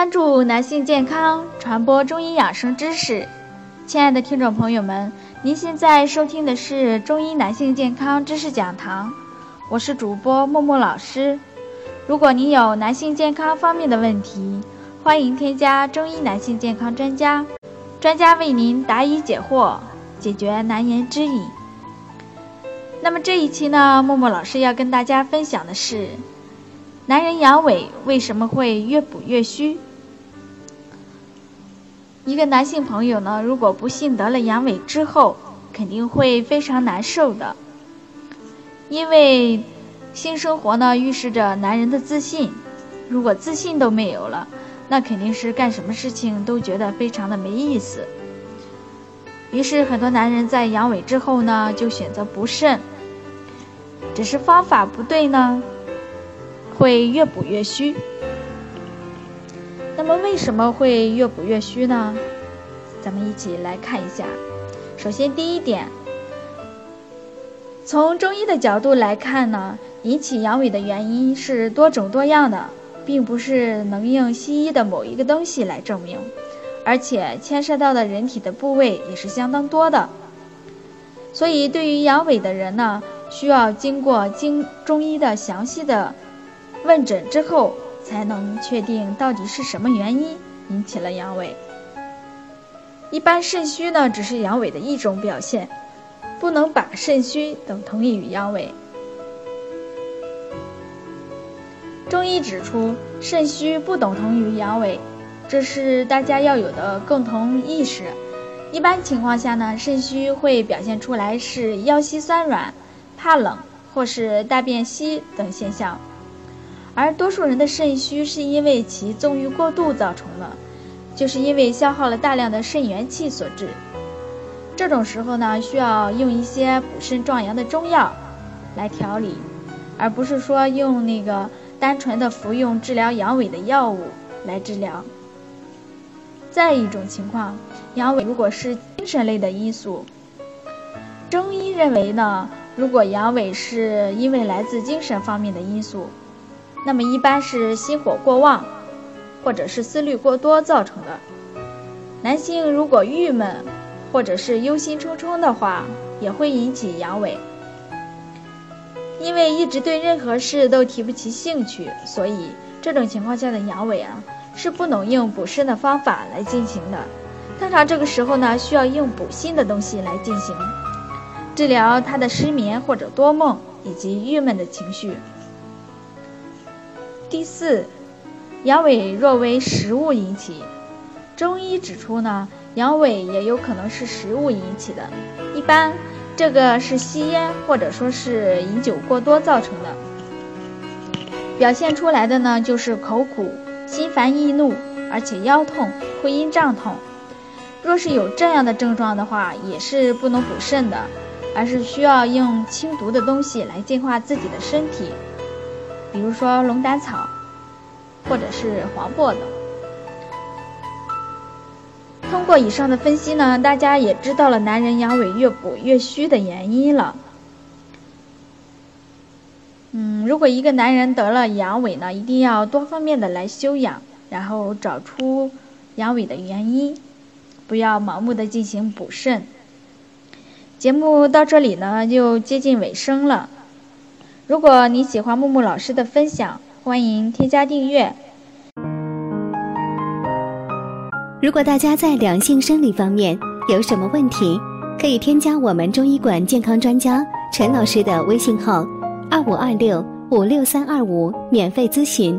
关注男性健康，传播中医养生知识。亲爱的听众朋友们，您现在收听的是中医男性健康知识讲堂，我是主播默默老师。如果您有男性健康方面的问题，欢迎添加中医男性健康专家，专家为您答疑解惑，解决难言之隐。那么这一期呢，默默老师要跟大家分享的是，男人阳痿为什么会越补越虚？一个男性朋友呢，如果不幸得了阳痿之后，肯定会非常难受的，因为性生活呢预示着男人的自信，如果自信都没有了，那肯定是干什么事情都觉得非常的没意思。于是很多男人在阳痿之后呢，就选择不慎，只是方法不对呢，会越补越虚。那么为什么会越补越虚呢？咱们一起来看一下。首先，第一点，从中医的角度来看呢，引起阳痿的原因是多种多样的，并不是能用西医的某一个东西来证明，而且牵涉到的人体的部位也是相当多的。所以，对于阳痿的人呢，需要经过经中医的详细的问诊之后。才能确定到底是什么原因引起了阳痿。一般肾虚呢，只是阳痿的一种表现，不能把肾虚等同于阳痿。中医指出，肾虚不等同于阳痿，这是大家要有的共同意识。一般情况下呢，肾虚会表现出来是腰膝酸软、怕冷或是大便稀等现象。而多数人的肾虚是因为其纵欲过度造成的，就是因为消耗了大量的肾元气所致。这种时候呢，需要用一些补肾壮阳的中药来调理，而不是说用那个单纯的服用治疗阳痿的药物来治疗。再一种情况，阳痿如果是精神类的因素，中医认为呢，如果阳痿是因为来自精神方面的因素。那么一般是心火过旺，或者是思虑过多造成的。男性如果郁闷，或者是忧心忡忡的话，也会引起阳痿。因为一直对任何事都提不起兴趣，所以这种情况下的阳痿啊，是不能用补肾的方法来进行的。通常这个时候呢，需要用补心的东西来进行治疗他的失眠或者多梦以及郁闷的情绪。第四，阳痿若为食物引起，中医指出呢，阳痿也有可能是食物引起的。一般，这个是吸烟或者说是饮酒过多造成的，表现出来的呢就是口苦、心烦易怒，而且腰痛、会阴胀痛。若是有这样的症状的话，也是不能补肾的，而是需要用清毒的东西来净化自己的身体。比如说龙胆草，或者是黄柏等。通过以上的分析呢，大家也知道了男人阳痿越补越虚的原因了。嗯，如果一个男人得了阳痿呢，一定要多方面的来修养，然后找出阳痿的原因，不要盲目的进行补肾。节目到这里呢，就接近尾声了。如果你喜欢木木老师的分享，欢迎添加订阅。如果大家在两性生理方面有什么问题，可以添加我们中医馆健康专家陈老师的微信号：二五二六五六三二五，免费咨询。